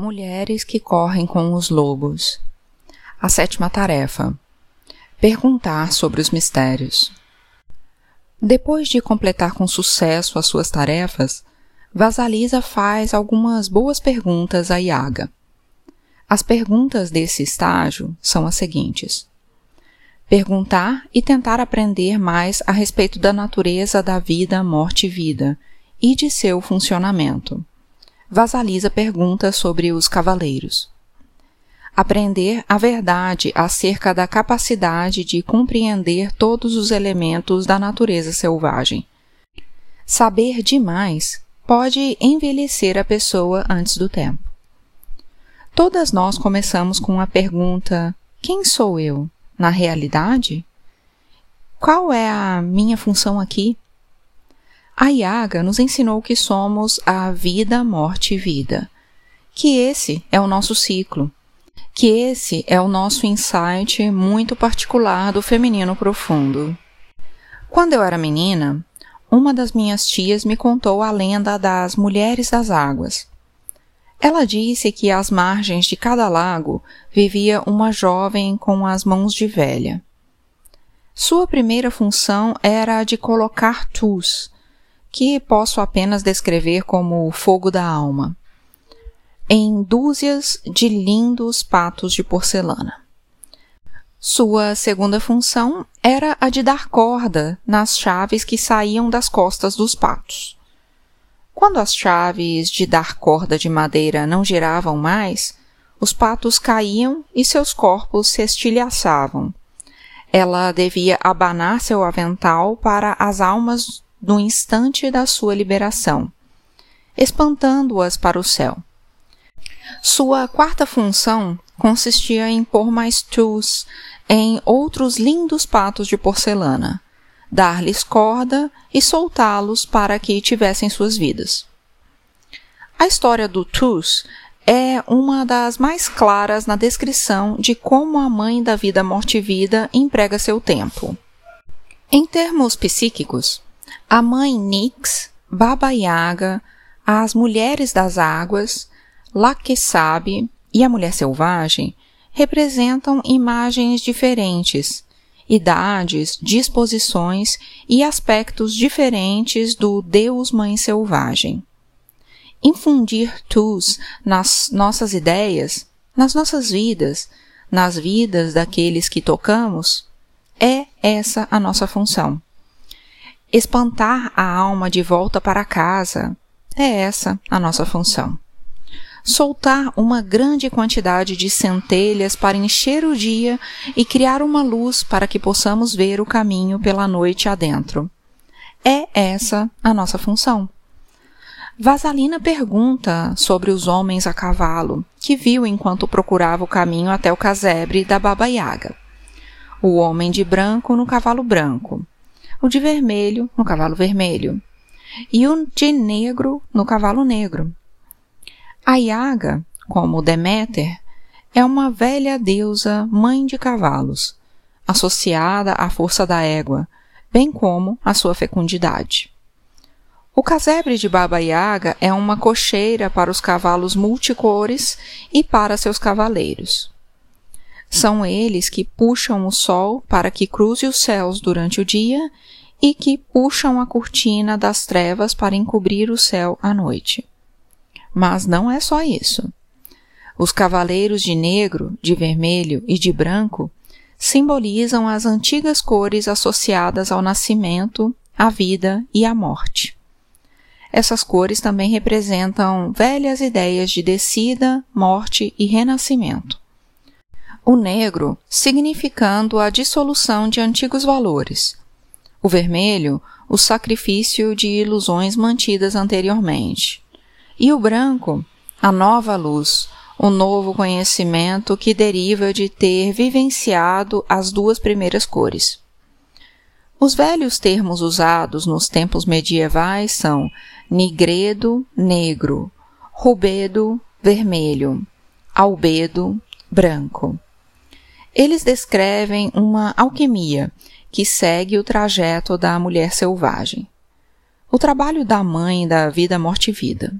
Mulheres que correm com os lobos. A sétima tarefa: perguntar sobre os mistérios. Depois de completar com sucesso as suas tarefas, Vasalisa faz algumas boas perguntas a Yaga. As perguntas desse estágio são as seguintes: perguntar e tentar aprender mais a respeito da natureza da vida, morte e vida e de seu funcionamento. Vasalisa pergunta sobre os cavaleiros. Aprender a verdade acerca da capacidade de compreender todos os elementos da natureza selvagem. Saber demais pode envelhecer a pessoa antes do tempo. Todas nós começamos com a pergunta: quem sou eu? Na realidade? Qual é a minha função aqui? A Yaga nos ensinou que somos a vida, morte e vida, que esse é o nosso ciclo, que esse é o nosso insight muito particular do feminino profundo. Quando eu era menina, uma das minhas tias me contou a lenda das Mulheres das Águas. Ela disse que às margens de cada lago vivia uma jovem com as mãos de velha. Sua primeira função era a de colocar tus, que posso apenas descrever como o fogo da alma, em dúzias de lindos patos de porcelana. Sua segunda função era a de dar corda nas chaves que saíam das costas dos patos. Quando as chaves de dar corda de madeira não giravam mais, os patos caíam e seus corpos se estilhaçavam. Ela devia abanar seu avental para as almas no instante da sua liberação, espantando-as para o céu. Sua quarta função consistia em pôr mais tools em outros lindos patos de porcelana, dar-lhes corda e soltá-los para que tivessem suas vidas. A história do Tus é uma das mais claras na descrição de como a mãe da vida morte vida emprega seu tempo. Em termos psíquicos, a mãe Nix, Baba Yaga, as mulheres das águas, Lakesab e a mulher selvagem representam imagens diferentes, idades, disposições e aspectos diferentes do Deus Mãe Selvagem. Infundir tus nas nossas ideias, nas nossas vidas, nas vidas daqueles que tocamos, é essa a nossa função. Espantar a alma de volta para casa é essa a nossa função. Soltar uma grande quantidade de centelhas para encher o dia e criar uma luz para que possamos ver o caminho pela noite adentro. É essa a nossa função. Vasalina pergunta sobre os homens a cavalo, que viu enquanto procurava o caminho até o casebre da Baba Yaga. O homem de branco no cavalo branco, o de vermelho no cavalo vermelho e o de negro no cavalo negro. A Yaga, como Deméter, é uma velha deusa mãe de cavalos, associada à força da égua, bem como à sua fecundidade. O casebre de Baba Yaga é uma cocheira para os cavalos multicores e para seus cavaleiros. São eles que puxam o sol para que cruze os céus durante o dia e que puxam a cortina das trevas para encobrir o céu à noite. Mas não é só isso. Os cavaleiros de negro, de vermelho e de branco simbolizam as antigas cores associadas ao nascimento, à vida e à morte. Essas cores também representam velhas ideias de descida, morte e renascimento o negro significando a dissolução de antigos valores, o vermelho, o sacrifício de ilusões mantidas anteriormente, e o branco, a nova luz, o novo conhecimento que deriva de ter vivenciado as duas primeiras cores. Os velhos termos usados nos tempos medievais são nigredo, negro, rubedo, vermelho, albedo, branco. Eles descrevem uma alquimia que segue o trajeto da mulher selvagem. O trabalho da mãe da vida, morte e vida.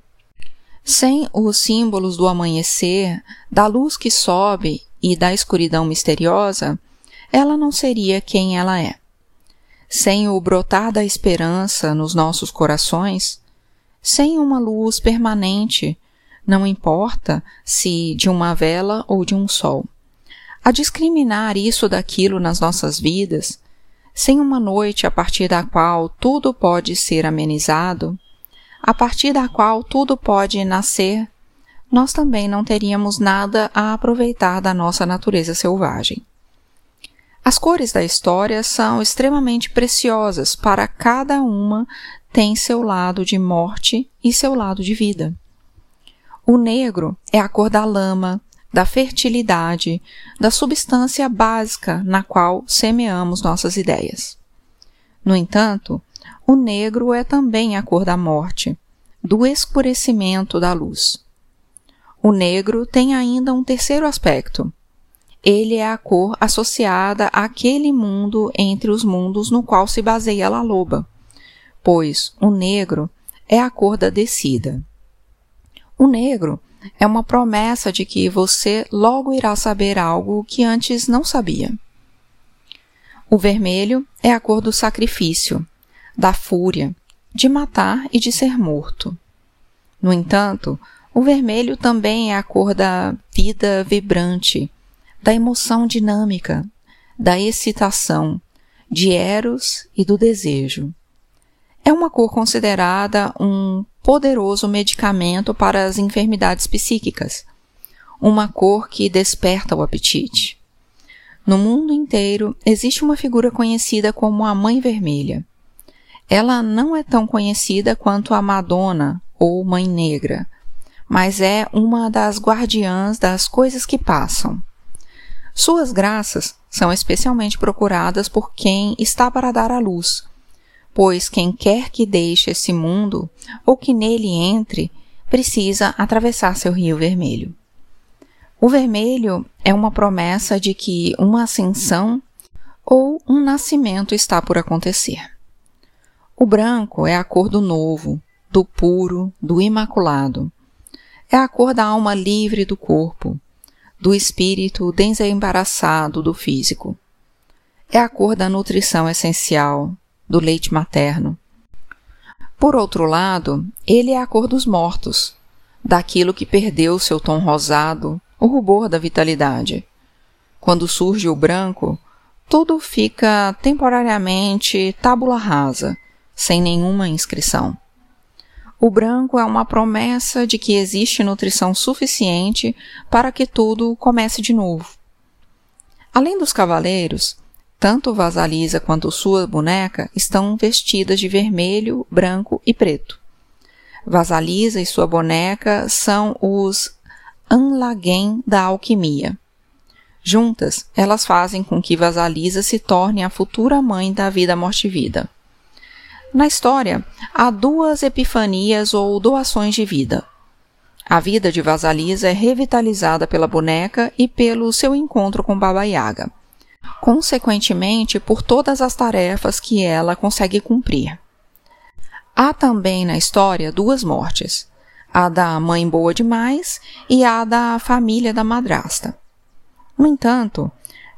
Sem os símbolos do amanhecer, da luz que sobe e da escuridão misteriosa, ela não seria quem ela é. Sem o brotar da esperança nos nossos corações, sem uma luz permanente, não importa se de uma vela ou de um sol. A discriminar isso daquilo nas nossas vidas, sem uma noite a partir da qual tudo pode ser amenizado, a partir da qual tudo pode nascer, nós também não teríamos nada a aproveitar da nossa natureza selvagem. As cores da história são extremamente preciosas, para cada uma tem seu lado de morte e seu lado de vida. O negro é a cor da lama, da fertilidade, da substância básica na qual semeamos nossas ideias. No entanto, o negro é também a cor da morte, do escurecimento da luz. O negro tem ainda um terceiro aspecto. Ele é a cor associada àquele mundo entre os mundos no qual se baseia a loba, pois o negro é a cor da descida. O negro é uma promessa de que você logo irá saber algo que antes não sabia. O vermelho é a cor do sacrifício, da fúria, de matar e de ser morto. No entanto, o vermelho também é a cor da vida vibrante, da emoção dinâmica, da excitação, de Eros e do desejo. É uma cor considerada um poderoso medicamento para as enfermidades psíquicas, uma cor que desperta o apetite. No mundo inteiro existe uma figura conhecida como a Mãe Vermelha. Ela não é tão conhecida quanto a Madonna ou Mãe Negra, mas é uma das guardiãs das coisas que passam. Suas graças são especialmente procuradas por quem está para dar à luz, pois quem quer que deixe esse mundo ou que nele entre precisa atravessar seu rio vermelho. O vermelho é uma promessa de que uma ascensão ou um nascimento está por acontecer. O branco é a cor do novo, do puro, do imaculado. É a cor da alma livre do corpo, do espírito desembaraçado do físico. É a cor da nutrição essencial, do leite materno. Por outro lado, ele é a cor dos mortos, daquilo que perdeu seu tom rosado, o rubor da vitalidade. Quando surge o branco, tudo fica temporariamente tábula rasa sem nenhuma inscrição. O branco é uma promessa de que existe nutrição suficiente para que tudo comece de novo. Além dos cavaleiros, tanto Vasalisa quanto sua boneca estão vestidas de vermelho, branco e preto. Vasalisa e sua boneca são os Anlagen da alquimia. Juntas, elas fazem com que Vasalisa se torne a futura mãe da vida morte-vida. Na história, há duas epifanias ou doações de vida. A vida de Vasalisa é revitalizada pela boneca e pelo seu encontro com Baba Yaga, consequentemente por todas as tarefas que ela consegue cumprir. Há também na história duas mortes, a da mãe boa demais e a da família da madrasta. No entanto,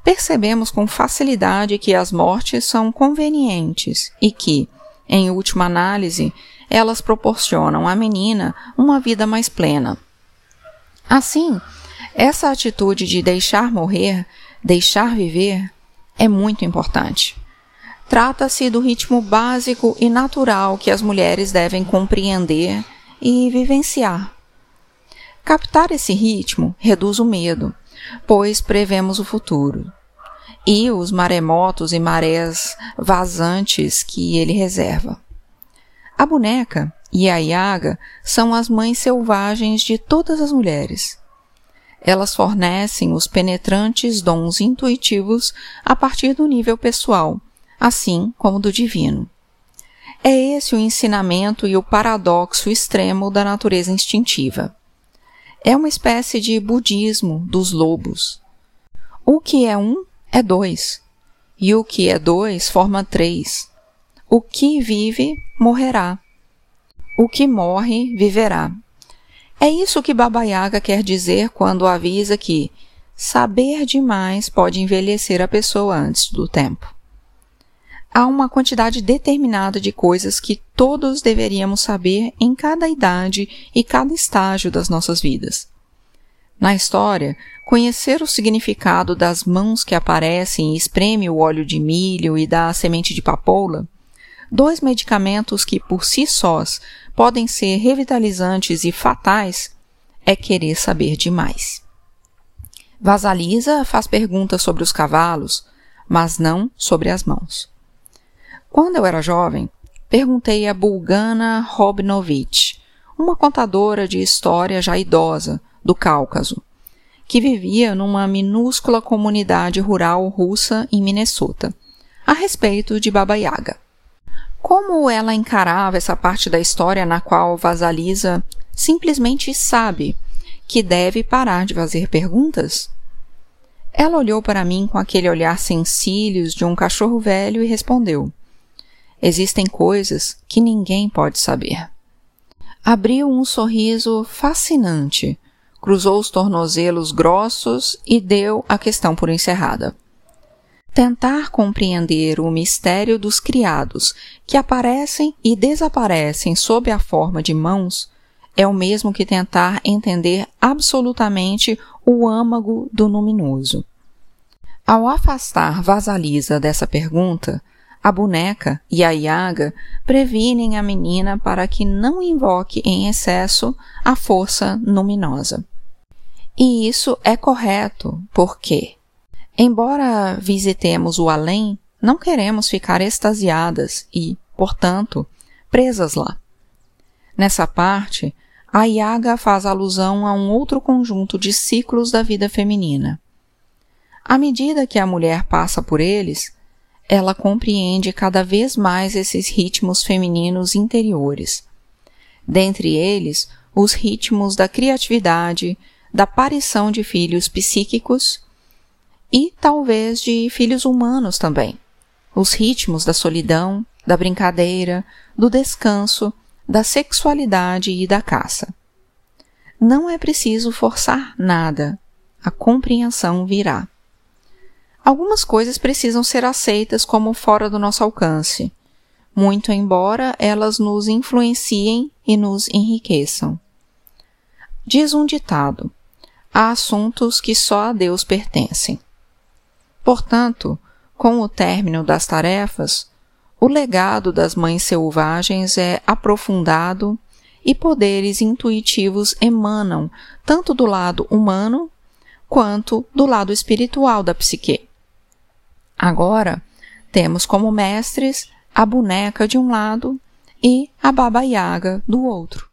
percebemos com facilidade que as mortes são convenientes e que, em última análise, elas proporcionam à menina uma vida mais plena. Assim, essa atitude de deixar morrer, deixar viver, é muito importante. Trata-se do ritmo básico e natural que as mulheres devem compreender e vivenciar. Captar esse ritmo reduz o medo, pois prevemos o futuro e os maremotos e marés vazantes que ele reserva. A boneca e a Iaga são as mães selvagens de todas as mulheres. Elas fornecem os penetrantes dons intuitivos a partir do nível pessoal, assim como do divino. É esse o ensinamento e o paradoxo extremo da natureza instintiva. É uma espécie de budismo dos lobos. O que é um é dois, e o que é dois forma três. O que vive morrerá, o que morre viverá. É isso que Baba Yaga quer dizer quando avisa que saber demais pode envelhecer a pessoa antes do tempo. Há uma quantidade determinada de coisas que todos deveríamos saber em cada idade e cada estágio das nossas vidas. Na história, conhecer o significado das mãos que aparecem e espreme o óleo de milho e da semente de papoula, dois medicamentos que por si sós podem ser revitalizantes e fatais, é querer saber demais. Vasalisa faz perguntas sobre os cavalos, mas não sobre as mãos. Quando eu era jovem, perguntei a Bulgana Robnovich, uma contadora de história já idosa, do Cáucaso, que vivia numa minúscula comunidade rural russa em Minnesota, a respeito de Baba Yaga. Como ela encarava essa parte da história na qual Vasalisa simplesmente sabe que deve parar de fazer perguntas? Ela olhou para mim com aquele olhar sem cílios de um cachorro velho e respondeu: Existem coisas que ninguém pode saber. Abriu um sorriso fascinante cruzou os tornozelos grossos e deu a questão por encerrada. Tentar compreender o mistério dos criados que aparecem e desaparecem sob a forma de mãos é o mesmo que tentar entender absolutamente o âmago do luminoso. Ao afastar Vasalisa dessa pergunta, a boneca e a Iaga previnem a menina para que não invoque em excesso a força luminosa. E isso é correto, porque, embora visitemos o além, não queremos ficar extasiadas e, portanto, presas lá. Nessa parte, a Yaga faz alusão a um outro conjunto de ciclos da vida feminina. À medida que a mulher passa por eles, ela compreende cada vez mais esses ritmos femininos interiores. Dentre eles, os ritmos da criatividade, da aparição de filhos psíquicos e talvez de filhos humanos também. Os ritmos da solidão, da brincadeira, do descanso, da sexualidade e da caça. Não é preciso forçar nada, a compreensão virá. Algumas coisas precisam ser aceitas como fora do nosso alcance, muito embora elas nos influenciem e nos enriqueçam. Diz um ditado: há assuntos que só a Deus pertencem. Portanto, com o término das tarefas, o legado das mães selvagens é aprofundado e poderes intuitivos emanam tanto do lado humano quanto do lado espiritual da psique. Agora, temos como mestres a boneca de um lado e a Baba Yaga do outro.